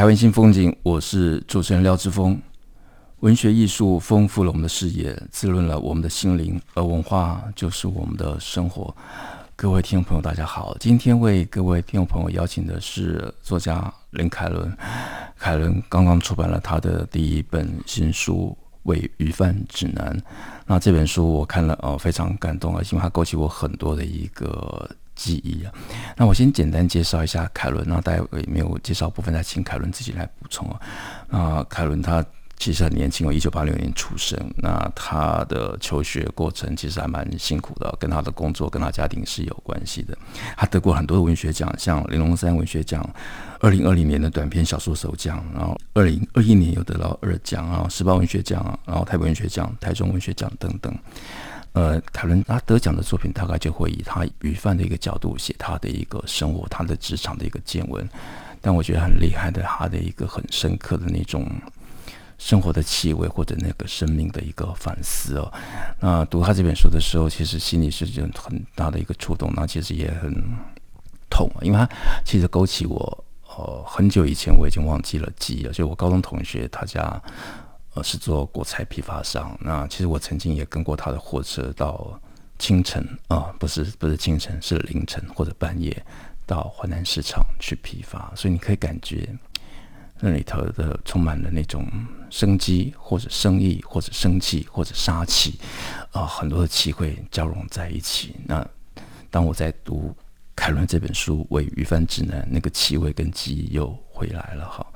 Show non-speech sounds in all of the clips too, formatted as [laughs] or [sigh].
台湾新风景，我是主持人廖志峰。文学艺术丰富了我们的视野，滋润了我们的心灵，而文化就是我们的生活。各位听众朋友，大家好，今天为各位听众朋友邀请的是作家林凯伦。凯伦刚刚出版了他的第一本新书《伪鱼贩指南》，那这本书我看了，呃，非常感动啊，因为它勾起我很多的一个。记忆啊，那我先简单介绍一下凯伦，那待会没有介绍部分再请凯伦自己来补充啊。那凯伦他其实很年轻，我一九八六年出生，那他的求学过程其实还蛮辛苦的，跟他的工作跟他家庭是有关系的。他得过很多的文学奖，像玲珑三文学奖，二零二零年的短篇小说首奖，然后二零二一年又得到二奖啊，时报文学奖，然后台北文学奖、台中文学奖等等。呃，凯伦他得奖的作品大概就会以他鱼贩的一个角度写他的一个生活，他的职场的一个见闻。但我觉得很厉害的，他的一个很深刻的那种生活的气味，或者那个生命的一个反思哦。那读他这本书的时候，其实心里是有很大的一个触动，那其实也很痛，因为他其实勾起我呃很久以前我已经忘记了记忆了，就我高中同学他家。呃，是做果菜批发商。那其实我曾经也跟过他的货车到清晨啊，不是不是清晨，是凌晨或者半夜到华南市场去批发。所以你可以感觉那里头的充满了那种生机，或者生意，或者生气，或者杀气啊，很多的气会交融在一起。那当我在读凯伦这本书《为鱼贩指南》，那个气味跟记忆又回来了哈。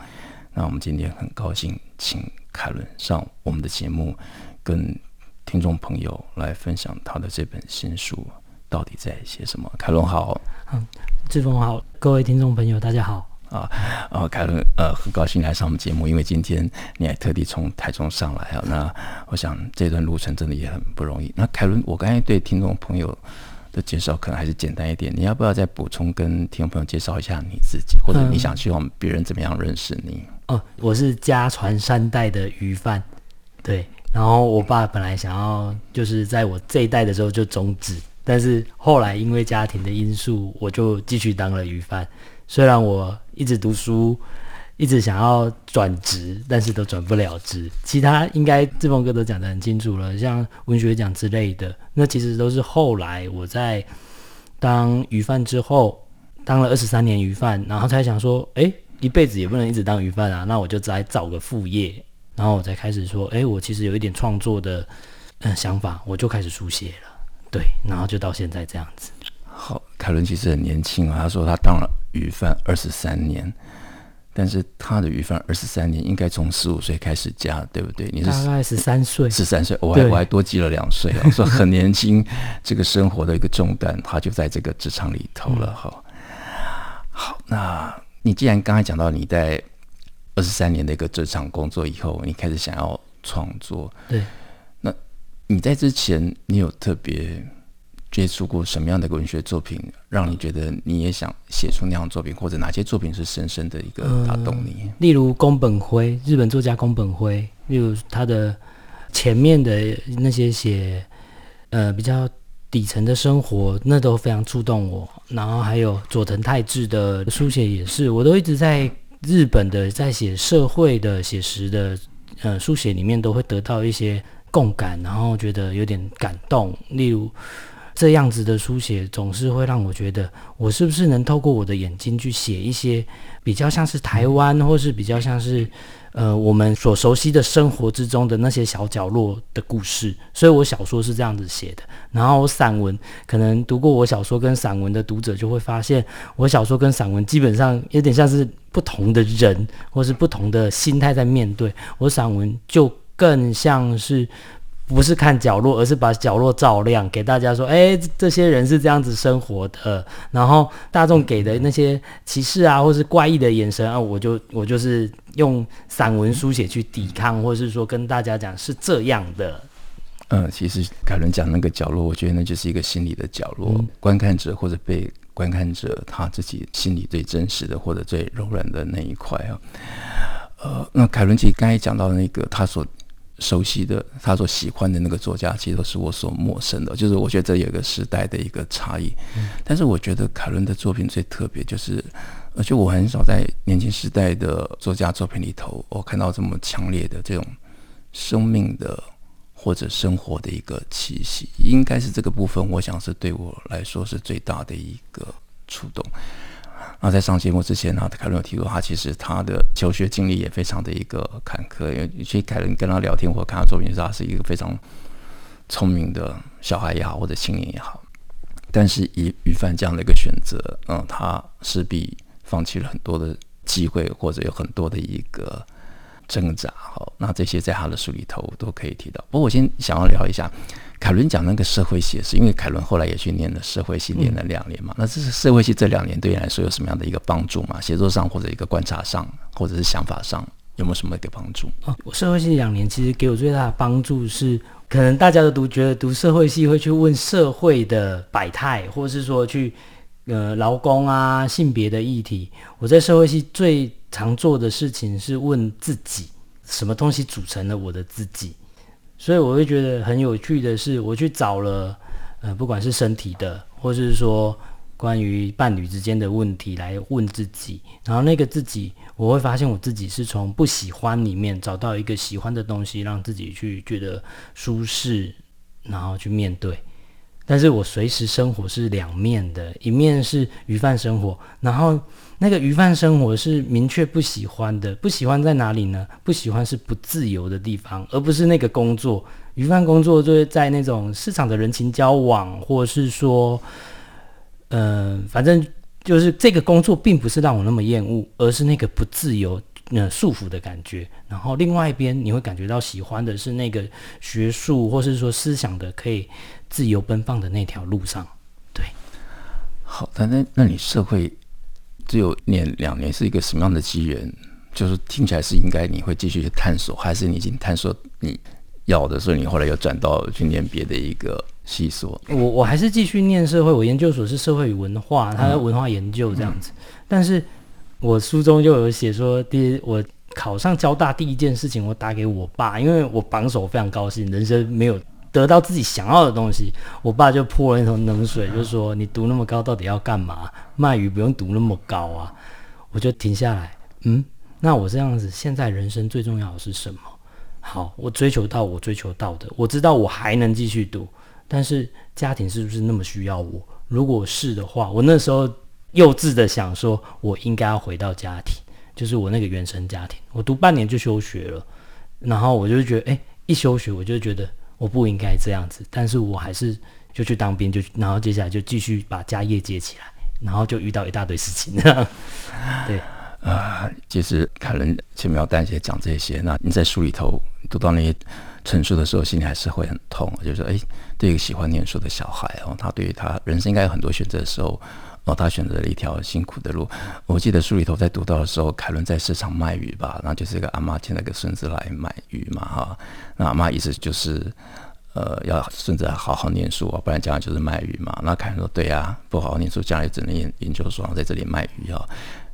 那我们今天很高兴请。凯伦上我们的节目，跟听众朋友来分享他的这本新书到底在写什么。凯伦好，嗯，志峰好，各位听众朋友大家好啊啊，凯伦呃，很高兴来上我们节目，因为今天你还特地从台中上来啊。那我想这段路程真的也很不容易。那凯伦，我刚才对听众朋友的介绍可能还是简单一点，你要不要再补充跟听众朋友介绍一下你自己，或者你想希望别人怎么样认识你？哦，我是家传三代的鱼贩，对。然后我爸本来想要就是在我这一代的时候就终止，但是后来因为家庭的因素，我就继续当了鱼贩。虽然我一直读书，一直想要转职，但是都转不了职。其他应该志峰哥都讲得很清楚了，像文学奖之类的，那其实都是后来我在当鱼贩之后，当了二十三年鱼贩，然后才想说，哎。一辈子也不能一直当鱼贩啊，那我就再找个副业，然后我才开始说，哎，我其实有一点创作的嗯想法，我就开始书写了，对，然后就到现在这样子。好，凯伦其实很年轻啊，他说他当了鱼贩二十三年，但是他的鱼贩二十三年应该从十五岁开始加，对不对？你是大概十三岁，十三岁，我还我还多记了两岁啊，说很年轻，这个生活的一个重担，他就在这个职场里头了哈、嗯。好，那。你既然刚才讲到你在二十三年的一个职场工作以后，你开始想要创作，对，那你在之前你有特别接触过什么样的文学作品，让你觉得你也想写出那样的作品，或者哪些作品是深深的一个打动你？呃、例如宫本辉，日本作家宫本辉，例如他的前面的那些写呃比较。底层的生活，那都非常触动我。然后还有佐藤泰治的书写也是，我都一直在日本的在写社会的写实的呃书写里面，都会得到一些共感，然后觉得有点感动。例如这样子的书写，总是会让我觉得，我是不是能透过我的眼睛去写一些比较像是台湾，或是比较像是。呃，我们所熟悉的生活之中的那些小角落的故事，所以我小说是这样子写的。然后散文，可能读过我小说跟散文的读者就会发现，我小说跟散文基本上有点像是不同的人，或是不同的心态在面对。我散文就更像是不是看角落，而是把角落照亮，给大家说，哎，这些人是这样子生活的。然后大众给的那些歧视啊，或是怪异的眼神啊，我就我就是用散文书写去抵抗，或是说跟大家讲是这样的。嗯，其实凯伦讲那个角落，我觉得那就是一个心理的角落，嗯、观看者或者被观看者他自己心里最真实的或者最柔软的那一块啊。呃，那凯伦其实刚才讲到的那个他所熟悉的、他所喜欢的那个作家，其实都是我所陌生的。就是我觉得这有一个时代的一个差异。但是我觉得凯伦的作品最特别，就是而且我很少在年轻时代的作家作品里头，我看到这么强烈的这种生命的。或者生活的一个气息，应该是这个部分，我想是对我来说是最大的一个触动。那在上节目之前呢，凯伦有提过，他其实他的求学经历也非常的一个坎坷。因为其实凯伦跟他聊天或看他作品时，他是一个非常聪明的小孩也好，或者青年也好。但是以于范这样的一个选择，嗯，他势必放弃了很多的机会，或者有很多的一个。挣扎，好，那这些在他的书里头都可以提到。不过我先想要聊一下，凯伦讲那个社会系，是因为凯伦后来也去念了社会系，念了两年嘛。嗯、那这是社会系这两年对你来说有什么样的一个帮助吗？写作上或者一个观察上，或者是想法上，有没有什么一个帮助？哦，我社会系两年其实给我最大的帮助是，可能大家都读觉得读社会系会去问社会的百态，或者是说去呃劳工啊性别的议题。我在社会系最常做的事情是问自己，什么东西组成了我的自己？所以我会觉得很有趣的是，我去找了，呃，不管是身体的，或是说关于伴侣之间的问题来问自己，然后那个自己，我会发现我自己是从不喜欢里面找到一个喜欢的东西，让自己去觉得舒适，然后去面对。但是我随时生活是两面的，一面是鱼贩生活，然后。那个鱼贩生活是明确不喜欢的，不喜欢在哪里呢？不喜欢是不自由的地方，而不是那个工作。鱼贩工作就是在那种市场的人情交往，或是说，嗯、反正就是这个工作并不是让我那么厌恶，而是那个不自由、呃束缚的感觉。然后另外一边你会感觉到喜欢的是那个学术或是说思想的可以自由奔放的那条路上。对，好的，那那你社会。只有念两年是一个什么样的机缘？就是听起来是应该你会继续去探索，还是你已经探索你要的，所以你后来又转到去念别的一个系所？我我还是继续念社会，我研究所是社会与文化，它的文化研究这样子。嗯、但是我书中就有写说，第我考上交大第一件事情，我打给我爸，因为我榜首非常高兴，人生没有。得到自己想要的东西，我爸就泼了一桶冷水，就说：“你读那么高到底要干嘛？卖鱼不用读那么高啊！”我就停下来，嗯，那我这样子，现在人生最重要的是什么？好，我追求到我追求到的，我知道我还能继续读，但是家庭是不是那么需要我？如果是的话，我那时候幼稚的想说，我应该要回到家庭，就是我那个原生家庭。我读半年就休学了，然后我就觉得，哎，一休学我就觉得。我不应该这样子，但是我还是就去当兵，就然后接下来就继续把家业接起来，然后就遇到一大堆事情。[laughs] 对啊、呃，其实凯伦轻描淡写讲这些，那你在书里头读到那些陈述的时候，心里还是会很痛。就是说，哎，对一个喜欢念书的小孩哦，他对于他人生应该有很多选择的时候，哦，他选择了一条辛苦的路。我记得书里头在读到的时候，凯伦在市场卖鱼吧，然后就是一个阿妈牵了个孙子来买鱼嘛，哈。那阿妈意思就是，呃，要孙子好好念书啊，不然将来就是卖鱼嘛。那凯伦说：“对呀、啊，不好好念书，将来只能研研究所，在这里卖鱼啊。”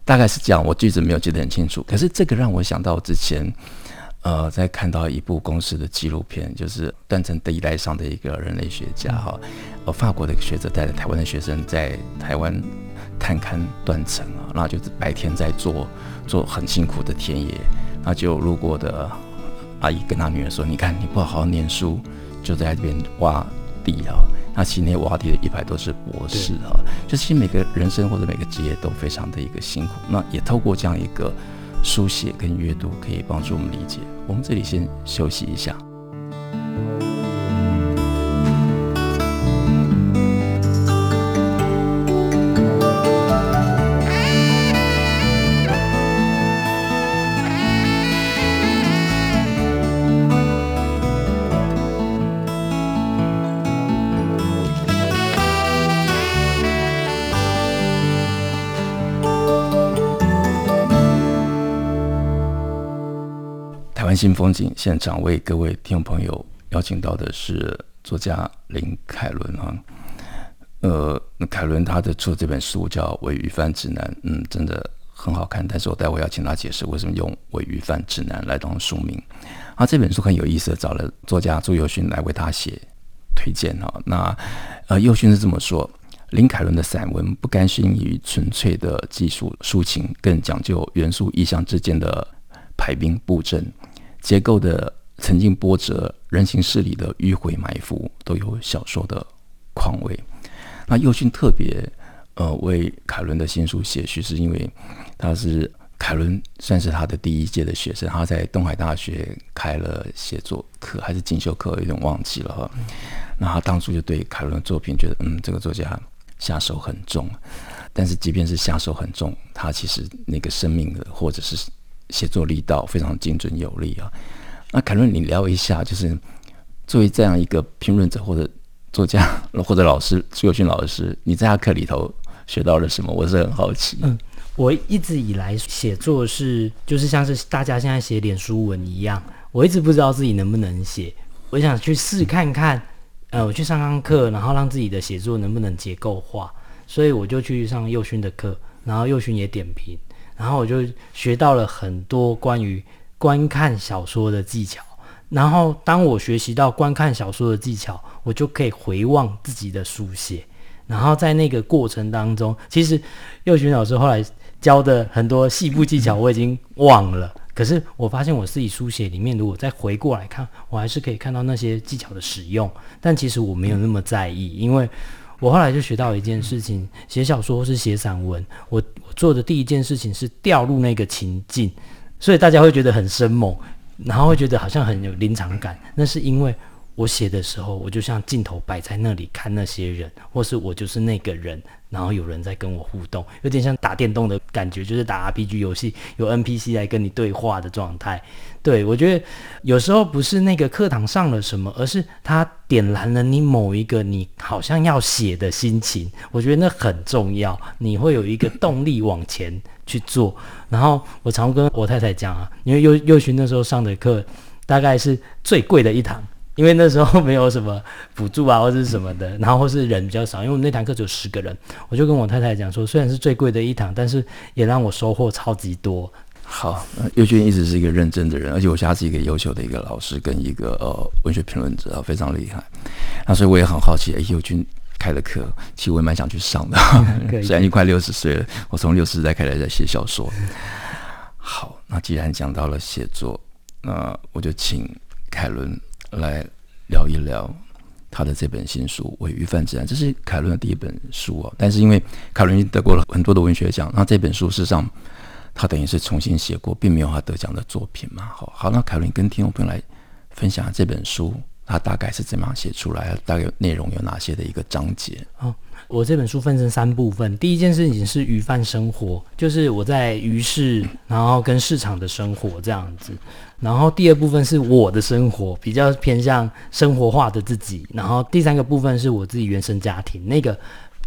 大概是这样，我句子没有记得很清楚。可是这个让我想到之前，呃，在看到一部公司的纪录片，就是断层地带上的一个人类学家哈，呃，法国的一个学者带着台湾的学生在台湾探勘断层啊，那就是白天在做做很辛苦的田野，那就路过的。阿姨跟她女儿说：“你看，你不好好念书，就在这边挖地啊。那其实那挖地的一百都是博士啊。就是其实每个人生或者每个职业都非常的一个辛苦。那也透过这样一个书写跟阅读，可以帮助我们理解。我们这里先休息一下。”心风景现场为各位听众朋友邀请到的是作家林凯伦啊。呃，凯伦他的出这本书叫《伪鱼贩指南》，嗯，真的很好看。但是我待会要请他解释为什么用《伪鱼贩指南》来当书名。啊，这本书很有意思，找了作家朱友勋来为他写推荐哈。那呃，宥勋是这么说：林凯伦的散文不甘心于纯粹的技术抒情，更讲究元素意象之间的排兵布阵，结构的沉静波折，人情世理的迂回埋伏，都有小说的况味。那宥勋特别呃为凯伦的新书写序，是因为他是凯伦算是他的第一届的学生，他在东海大学开了写作课还是进修课，有点忘记了哈。那他当初就对凯伦的作品觉得，嗯，这个作家下手很重，但是即便是下手很重，他其实那个生命的或者是写作力道非常精准有力啊。那凯伦，你聊一下，就是作为这样一个评论者或者。作家 [laughs] 或者老师朱宥勋老师，你在他课里头学到了什么？我是很好奇。嗯，我一直以来写作是就是像是大家现在写脸书文一样，我一直不知道自己能不能写。我想去试看看，呃，我去上上课，然后让自己的写作能不能结构化。所以我就去上幼勋的课，然后宥勋也点评，然后我就学到了很多关于观看小说的技巧。然后，当我学习到观看小说的技巧，我就可以回望自己的书写。然后在那个过程当中，其实幼群老师后来教的很多细部技巧我已经忘了。可是我发现我自己书写里面，如果再回过来看，我还是可以看到那些技巧的使用。但其实我没有那么在意，因为我后来就学到一件事情：写小说或是写散文，我我做的第一件事情是掉入那个情境，所以大家会觉得很生猛。然后会觉得好像很有临场感，那是因为我写的时候，我就像镜头摆在那里看那些人，或是我就是那个人，然后有人在跟我互动，有点像打电动的感觉，就是打 RPG 游戏有 NPC 来跟你对话的状态。对，我觉得有时候不是那个课堂上了什么，而是他点燃了你某一个你好像要写的心情，我觉得那很重要，你会有一个动力往前去做。然后我常跟我太太讲啊，因为幼幼勋那时候上的课大概是最贵的一堂，因为那时候没有什么补助啊或者是什么的，[laughs] 然后或是人比较少，因为我们那堂课只有十个人，我就跟我太太讲说，虽然是最贵的一堂，但是也让我收获超级多。好，宥勋一直是一个认真的人，而且我觉得他是一个优秀的一个老师跟一个呃文学评论者啊，非常厉害。那所以我也很好奇，哎，宥勋开的课，其实我也蛮想去上的。[laughs] [laughs] 虽然已经快六十岁了，我从六十代开始在写小说。好，那既然讲到了写作，那我就请凯伦来聊一聊他的这本新书《为鱼贩指南》，这是凯伦的第一本书哦。但是因为凯伦已经得过了很多的文学奖，那这本书事实上。他等于是重新写过，并没有他得奖的作品嘛。好，好，那凯伦跟听众朋友来分享这本书，他大概是怎么样写出来？大概内容有哪些的一个章节？哦，我这本书分成三部分。第一件事情是鱼贩生活，就是我在鱼市，然后跟市场的生活这样子。然后第二部分是我的生活，比较偏向生活化的自己。然后第三个部分是我自己原生家庭，那个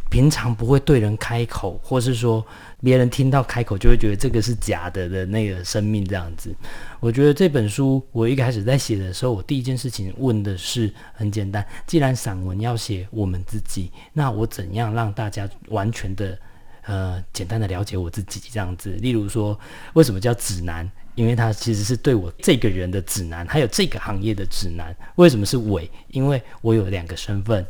平常不会对人开口，或是说。别人听到开口就会觉得这个是假的的那个生命这样子，我觉得这本书我一开始在写的时候，我第一件事情问的是很简单：既然散文要写我们自己，那我怎样让大家完全的呃简单的了解我自己这样子？例如说，为什么叫指南？因为它其实是对我这个人的指南，还有这个行业的指南。为什么是伪？因为我有两个身份。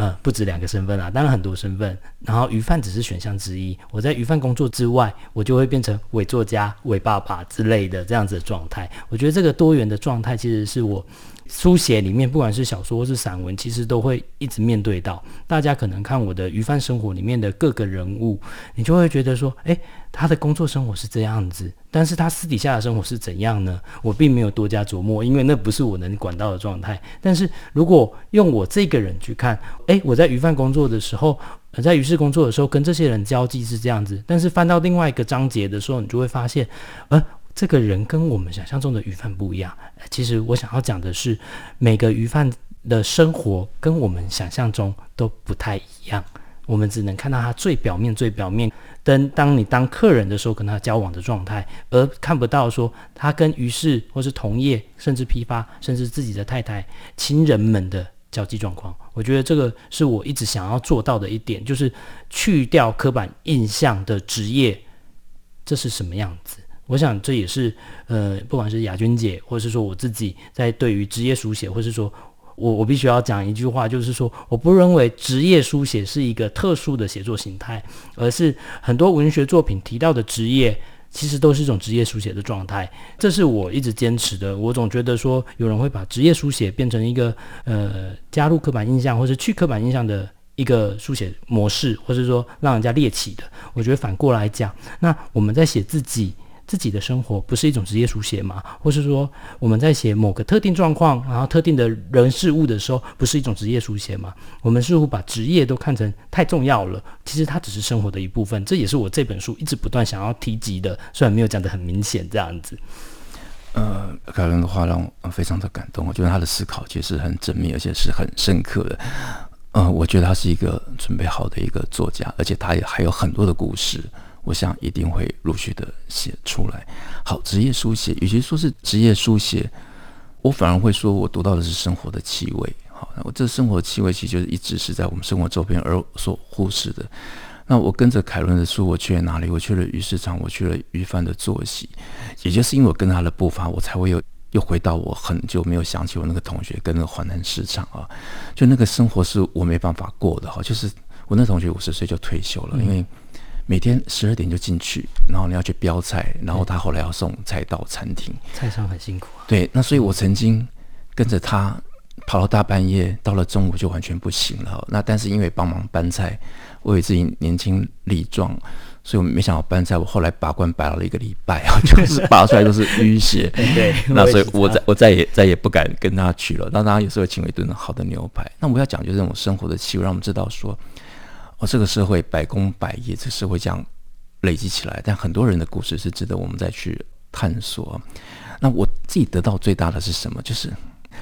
呃，不止两个身份啊，当然很多身份。然后鱼贩只是选项之一。我在鱼贩工作之外，我就会变成伪作家、伪爸爸之类的这样子的状态。我觉得这个多元的状态，其实是我书写里面，不管是小说或是散文，其实都会一直面对到。大家可能看我的鱼贩生活里面的各个人物，你就会觉得说，诶，他的工作生活是这样子，但是他私底下的生活是怎样呢？我并没有多加琢磨，因为那不是我能管到的状态。但是如果用我这个人去看，诶，我在鱼贩工作的时候，在鱼市工作的时候，跟这些人交际是这样子，但是翻到另外一个章节的时候，你就会发现，呃。这个人跟我们想象中的鱼贩不一样。其实我想要讲的是，每个鱼贩的生活跟我们想象中都不太一样。我们只能看到他最表面、最表面。跟当你当客人的时候，跟他交往的状态，而看不到说他跟于是或是同业，甚至批发，甚至自己的太太、亲人们的交际状况。我觉得这个是我一直想要做到的一点，就是去掉刻板印象的职业，这是什么样子？我想这也是呃，不管是雅君姐，或是说我自己在对于职业书写，或是说。我我必须要讲一句话，就是说，我不认为职业书写是一个特殊的写作形态，而是很多文学作品提到的职业，其实都是一种职业书写的状态。这是我一直坚持的。我总觉得说，有人会把职业书写变成一个呃加入刻板印象，或是去刻板印象的一个书写模式，或是说让人家猎奇的。我觉得反过来讲，那我们在写自己。自己的生活不是一种职业书写吗？或是说我们在写某个特定状况，然后特定的人事物的时候，不是一种职业书写吗？我们似乎把职业都看成太重要了，其实它只是生活的一部分。这也是我这本书一直不断想要提及的，虽然没有讲得很明显这样子。呃，凯伦的话让我非常的感动，我觉得他的思考其实很缜密，而且是很深刻的。呃，我觉得他是一个准备好的一个作家，而且他也还有很多的故事。我想一定会陆续的写出来。好，职业书写，与其说是职业书写，我反而会说我读到的是生活的气味。好，那我这生活气味其实就是一直是在我们生活周边而所忽视的。那我跟着凯伦的书，我去了哪里？我去了鱼市场，我去了鱼贩的作息。也就是因为我跟他的步伐，我才会有又回到我很久没有想起我那个同学跟那个环南市场啊，就那个生活是我没办法过的哈。就是我那同学五十岁就退休了，因为。每天十二点就进去，然后你要去标菜，然后他后来要送菜到餐厅，菜商很辛苦啊。对，那所以我曾经跟着他跑到大半夜，到了中午就完全不行了。那但是因为帮忙搬菜，我以为自己年轻力壮，所以我没想到搬菜，我后来拔罐拔了一个礼拜啊，[laughs] 就是拔出来都是淤血。[laughs] 对，[laughs] 那所以我再我再也再也不敢跟他去了。那当然有时候请我一顿好的牛排。那我要讲就是这种生活的气味，让我们知道说。哦，这个社会百工百业，这个社会这样累积起来，但很多人的故事是值得我们再去探索。那我自己得到最大的是什么？就是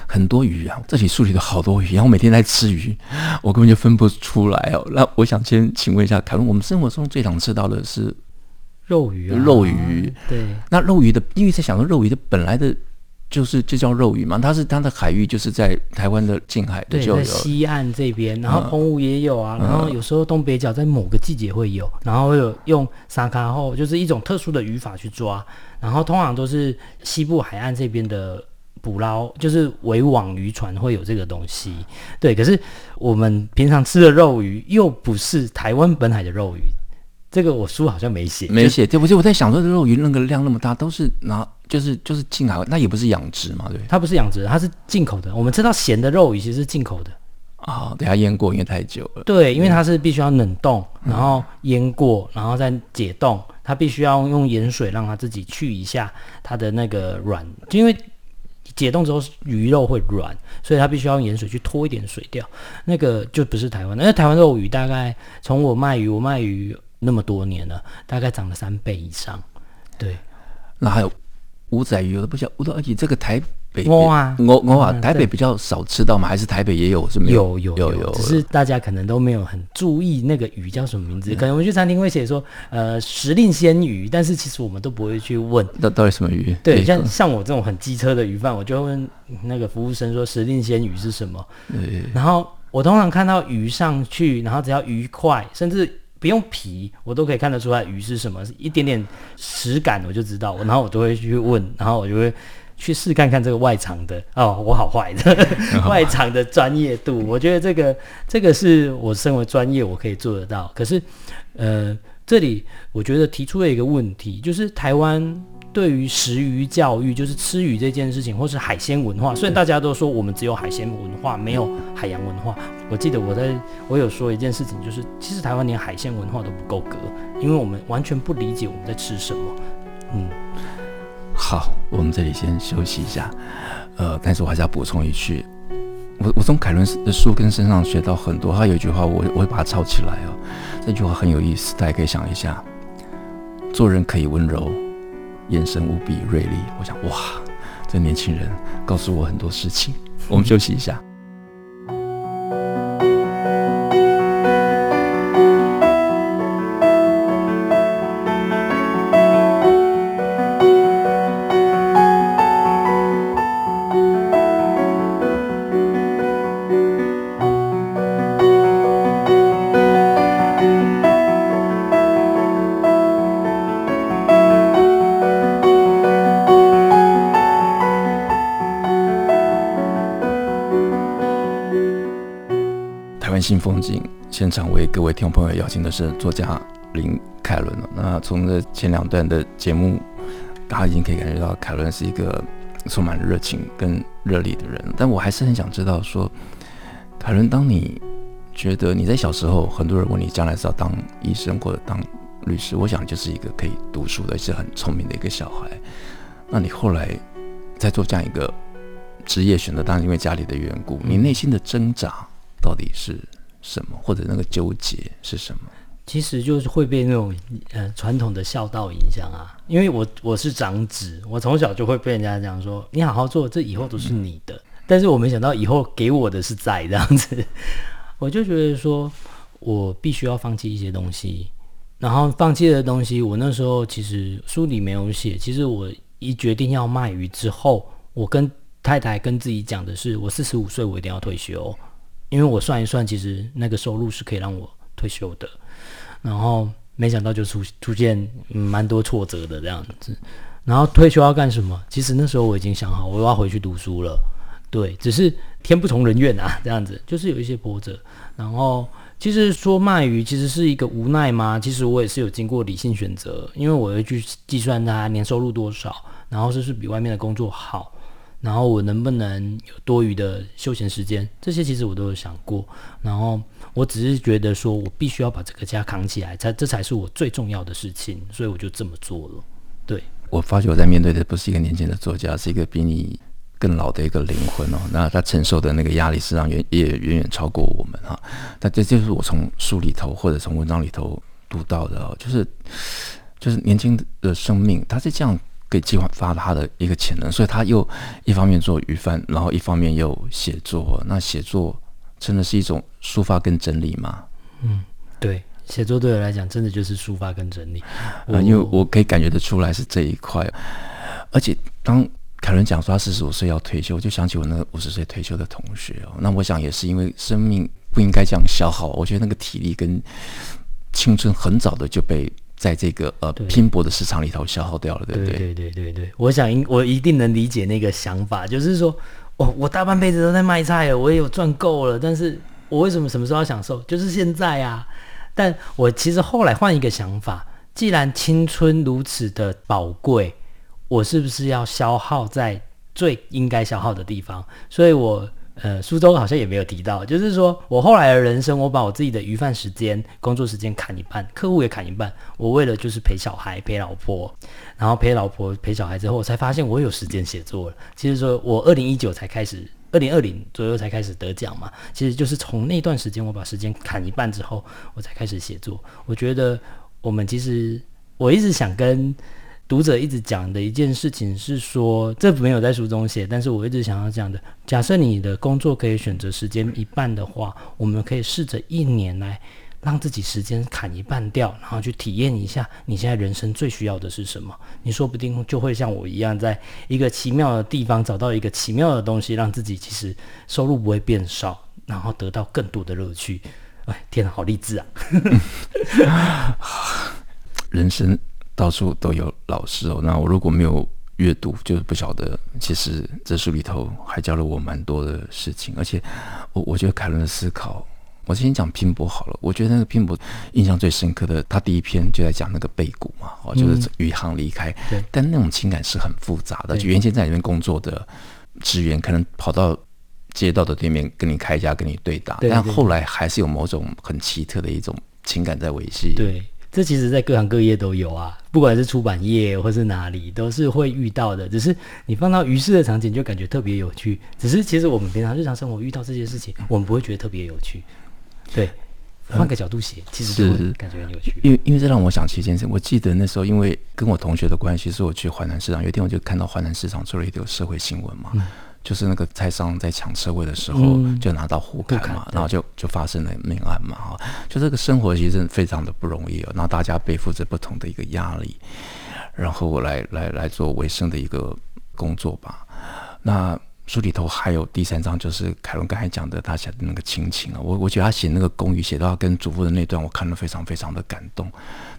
很多鱼啊，这里树里头好多鱼，然后我每天在吃鱼，我根本就分不出来哦。那我想先请问一下凯文，我们生活中最常吃到的是肉鱼啊，肉鱼。对，那肉鱼的，因为在想说肉鱼的本来的。就是就叫肉鱼嘛，它是它的海域就是在台湾的近海的就在西岸这边，然后澎湖也有啊，嗯、然后有时候东北角在某个季节会有，嗯、然后会有用沙卡后，就是一种特殊的渔法去抓，然后通常都是西部海岸这边的捕捞，就是围网渔船会有这个东西，对，可是我们平常吃的肉鱼又不是台湾本海的肉鱼。这个我书好像没写，没写。对不起，我在想说，肉鱼那个量那么大，都是拿就是就是进口，那也不是养殖嘛，对？它不是养殖，它是进口的。我们知道咸的肉鱼其实是进口的啊，等下腌过，因为太久了。对，因为它是必须要冷冻，然后腌过，然后再解冻，它必须要用盐水让它自己去一下它的那个软，因为解冻之后鱼肉会软，所以它必须要用盐水去脱一点水掉。那个就不是台湾的，那台湾肉鱼大概从我卖鱼，我卖鱼。那么多年了，大概涨了三倍以上。对，那还有午仔鱼，我都不晓得。我都而且这个台北，我啊，我我啊，台北比较少吃到吗？还是台北也有？是没有？有有有，有，只是大家可能都没有很注意那个鱼叫什么名字。嗯、可能我们去餐厅会写说，呃，时令鲜鱼，但是其实我们都不会去问，到到底什么鱼？对，像像我这种很机车的鱼贩，我就会问那个服务生说，时令鲜鱼是什么？对。然后我通常看到鱼上去，然后只要鱼块，甚至。不用皮，我都可以看得出来鱼是什么，一点点实感我就知道，然后我都会去问，然后我就会去试看看这个外场的哦，我好坏的 [laughs] 外场的专业度，我觉得这个这个是我身为专业我可以做得到。可是，呃，这里我觉得提出了一个问题，就是台湾。对于食鱼教育，就是吃鱼这件事情，或是海鲜文化，虽然大家都说我们只有海鲜文化，没有海洋文化。我记得我在我有说一件事情，就是其实台湾连海鲜文化都不够格，因为我们完全不理解我们在吃什么。嗯，好，我们这里先休息一下。呃，但是我还是要补充一句，我我从凯伦的书跟身上学到很多。他有一句话我，我我会把它抄起来哦。这句话很有意思，大家可以想一下：做人可以温柔。眼神无比锐利，我想，哇，这年轻人告诉我很多事情。我们休息一下。新风景现场为各位听众朋友邀请的是作家林凯伦。那从这前两段的节目，大家已经可以感觉到凯伦是一个充满热情跟热力的人。但我还是很想知道说，凯伦，当你觉得你在小时候，很多人问你将来是要当医生或者当律师，我想就是一个可以读书的，是很聪明的一个小孩。那你后来在做这样一个职业选择，当然因为家里的缘故，你内心的挣扎到底是什么，或者那个纠结是什么？其实就是会被那种呃传统的孝道影响啊，因为我我是长子，我从小就会被人家讲说，你好好做，这以后都是你的。嗯、但是我没想到以后给我的是在这样子，[laughs] 我就觉得说我必须要放弃一些东西，然后放弃的东西，我那时候其实书里没有写，其实我。一决定要卖鱼之后，我跟太太跟自己讲的是，我四十五岁我一定要退休，因为我算一算，其实那个收入是可以让我退休的。然后没想到就出出现蛮多挫折的这样子。然后退休要干什么？其实那时候我已经想好，我要回去读书了。对，只是天不从人愿啊，[laughs] 这样子就是有一些波折。然后。其实说卖鱼其实是一个无奈吗？其实我也是有经过理性选择，因为我会去计算它年收入多少，然后是不是比外面的工作好，然后我能不能有多余的休闲时间，这些其实我都有想过。然后我只是觉得说我必须要把这个家扛起来，才这才是我最重要的事情，所以我就这么做了。对，我发觉我在面对的不是一个年轻的作家，是一个比你。更老的一个灵魂哦，那他承受的那个压力，实际上远也远远超过我们哈。但这就是我从书里头或者从文章里头读到的哦，就是就是年轻的生命，他是这样给激发他的一个潜能，所以他又一方面做鱼贩，然后一方面又写作。那写作真的是一种抒发跟整理吗？嗯，对，写作对我来讲，真的就是抒发跟整理。啊，因为我可以感觉得出来是这一块，而且当。凯伦讲说他四十五岁要退休，我就想起我那个五十岁退休的同学哦。那我想也是因为生命不应该这样消耗，我觉得那个体力跟青春很早的就被在这个呃拼搏的市场里头消耗掉了，对不对？对对对对对，我想我一定能理解那个想法，就是说，哦，我大半辈子都在卖菜了，我也有赚够了，但是我为什么什么时候要享受？就是现在啊！但我其实后来换一个想法，既然青春如此的宝贵。我是不是要消耗在最应该消耗的地方？所以，我呃，苏州好像也没有提到，就是说我后来的人生，我把我自己的余饭时间、工作时间砍一半，客户也砍一半。我为了就是陪小孩、陪老婆，然后陪老婆、陪小孩之后，我才发现我有时间写作了。其实说我二零一九才开始，二零二零左右才开始得奖嘛。其实就是从那段时间，我把时间砍一半之后，我才开始写作。我觉得我们其实我一直想跟。读者一直讲的一件事情是说，这没有在书中写，但是我一直想要讲的。假设你的工作可以选择时间一半的话，我们可以试着一年来让自己时间砍一半掉，然后去体验一下你现在人生最需要的是什么。你说不定就会像我一样，在一个奇妙的地方找到一个奇妙的东西，让自己其实收入不会变少，然后得到更多的乐趣。哎，天哪，好励志啊！[laughs] 人生。到处都有老师哦，那我如果没有阅读，就是不晓得。其实这书里头还教了我蛮多的事情，而且我我觉得凯伦的思考，我先讲拼搏好了。我觉得那个拼搏印象最深刻的，他第一篇就在讲那个背骨嘛，哦，就是余杭离开，对，但那种情感是很复杂的。就原先在里面工作的职员，可能跑到街道的对面跟你开一家，跟你对打，但后来还是有某种很奇特的一种情感在维系。对。这其实，在各行各业都有啊，不管是出版业或是哪里，都是会遇到的。只是你放到鱼市的场景，就感觉特别有趣。只是其实我们平常日常生活遇到这些事情，我们不会觉得特别有趣。对，换个角度写，其实是感觉很有趣。因为因为这让我想起一件事，我记得那时候，因为跟我同学的关系，是我去淮南市场，有一天我就看到淮南市场做了一条社会新闻嘛。嗯就是那个蔡商在抢车位的时候，就拿到护砍嘛，然后就就发生了命案嘛，哈，就这个生活其实非常的不容易哦，然后大家背负着不同的一个压力，然后我来来来做维生的一个工作吧。那书里头还有第三章，就是凯伦刚才讲的他写的那个亲情啊，我我觉得他写那个公寓写到他跟祖父的那段，我看了非常非常的感动。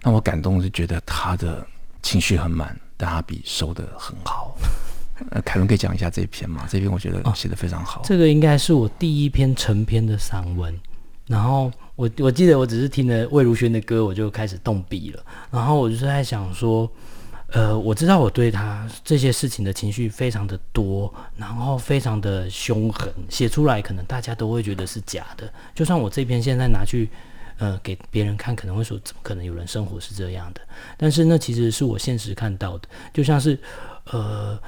那我感动是觉得他的情绪很满，但他笔收的很好。呃，凯伦可以讲一下这一篇吗？这篇我觉得写的非常好。哦，这个应该是我第一篇成篇的散文，然后我我记得我只是听了魏如萱的歌，我就开始动笔了。然后我就是在想说，呃，我知道我对他这些事情的情绪非常的多，然后非常的凶狠，写出来可能大家都会觉得是假的。就算我这篇现在拿去呃给别人看，可能会说怎么可能有人生活是这样的？但是那其实是我现实看到的，就像是呃。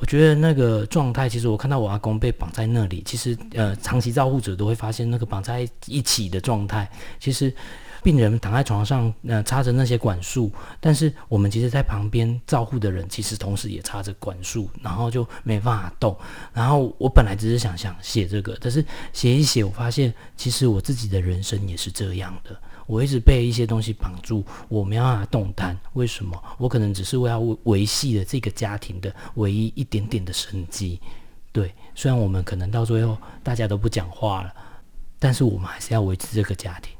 我觉得那个状态，其实我看到我阿公被绑在那里，其实呃，长期照护者都会发现那个绑在一起的状态。其实病人躺在床上，呃，插着那些管束，但是我们其实在旁边照护的人，其实同时也插着管束，然后就没办法动。然后我本来只是想想写这个，但是写一写，我发现其实我自己的人生也是这样的。我一直被一些东西绑住，我没办法动弹。为什么？我可能只是为要维系了这个家庭的唯一一点点的生机。对，虽然我们可能到最后大家都不讲话了，但是我们还是要维持这个家庭。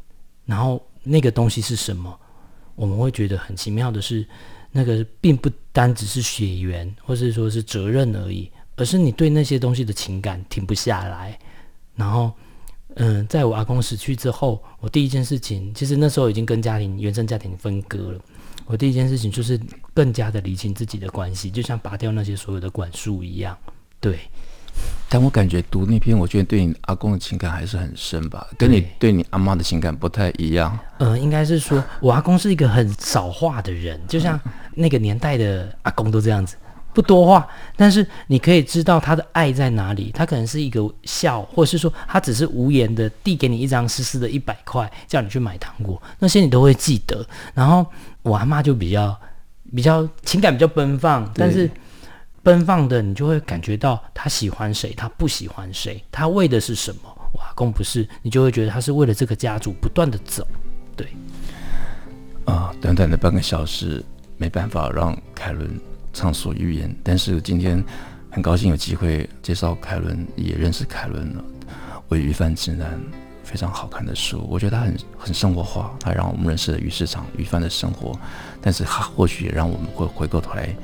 然后那个东西是什么？我们会觉得很奇妙的是，那个并不单只是血缘，或是说是责任而已，而是你对那些东西的情感停不下来，然后。嗯，在我阿公死去之后，我第一件事情，其实那时候已经跟家庭原生家庭分割了。我第一件事情就是更加的理清自己的关系，就像拔掉那些所有的管束一样。对，但我感觉读那篇，我觉得对你阿公的情感还是很深吧，跟你对你阿妈的情感不太一样。呃，应该是说我阿公是一个很少话的人，就像那个年代的阿公都这样子。不多话，但是你可以知道他的爱在哪里。他可能是一个笑，或是说他只是无言的递给你一张湿湿的一百块，叫你去买糖果，那些你都会记得。然后我阿妈就比较比较情感比较奔放，但是奔放的你就会感觉到他喜欢谁，他不喜欢谁，他为的是什么。我阿公不是，你就会觉得他是为了这个家族不断的走。对，啊，短短的半个小时，没办法让凯伦。畅所欲言，但是今天很高兴有机会介绍凯伦，也认识凯伦了。《为鱼贩指南》非常好看的书，我觉得它很很生活化，它让我们认识了鱼市场鱼贩的生活，但是它或许也让我们会回过头来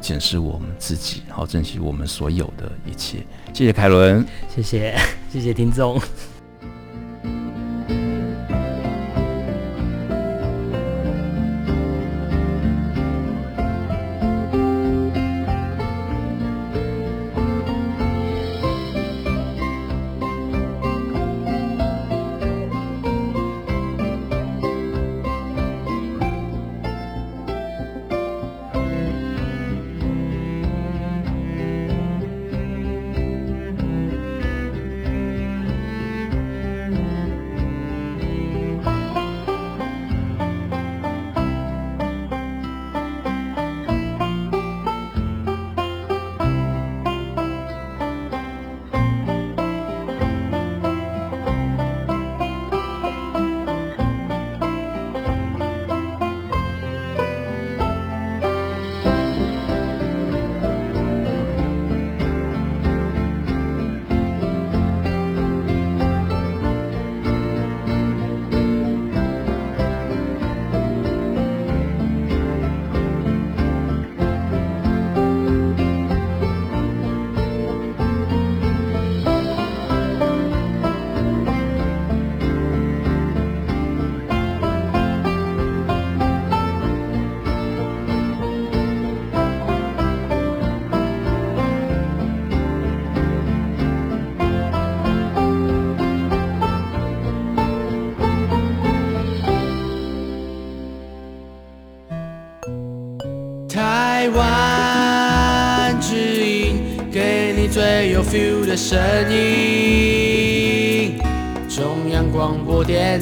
检视我们自己，好珍惜我们所有的一切。谢谢凯伦，谢谢谢谢听众。的声音，中央广播电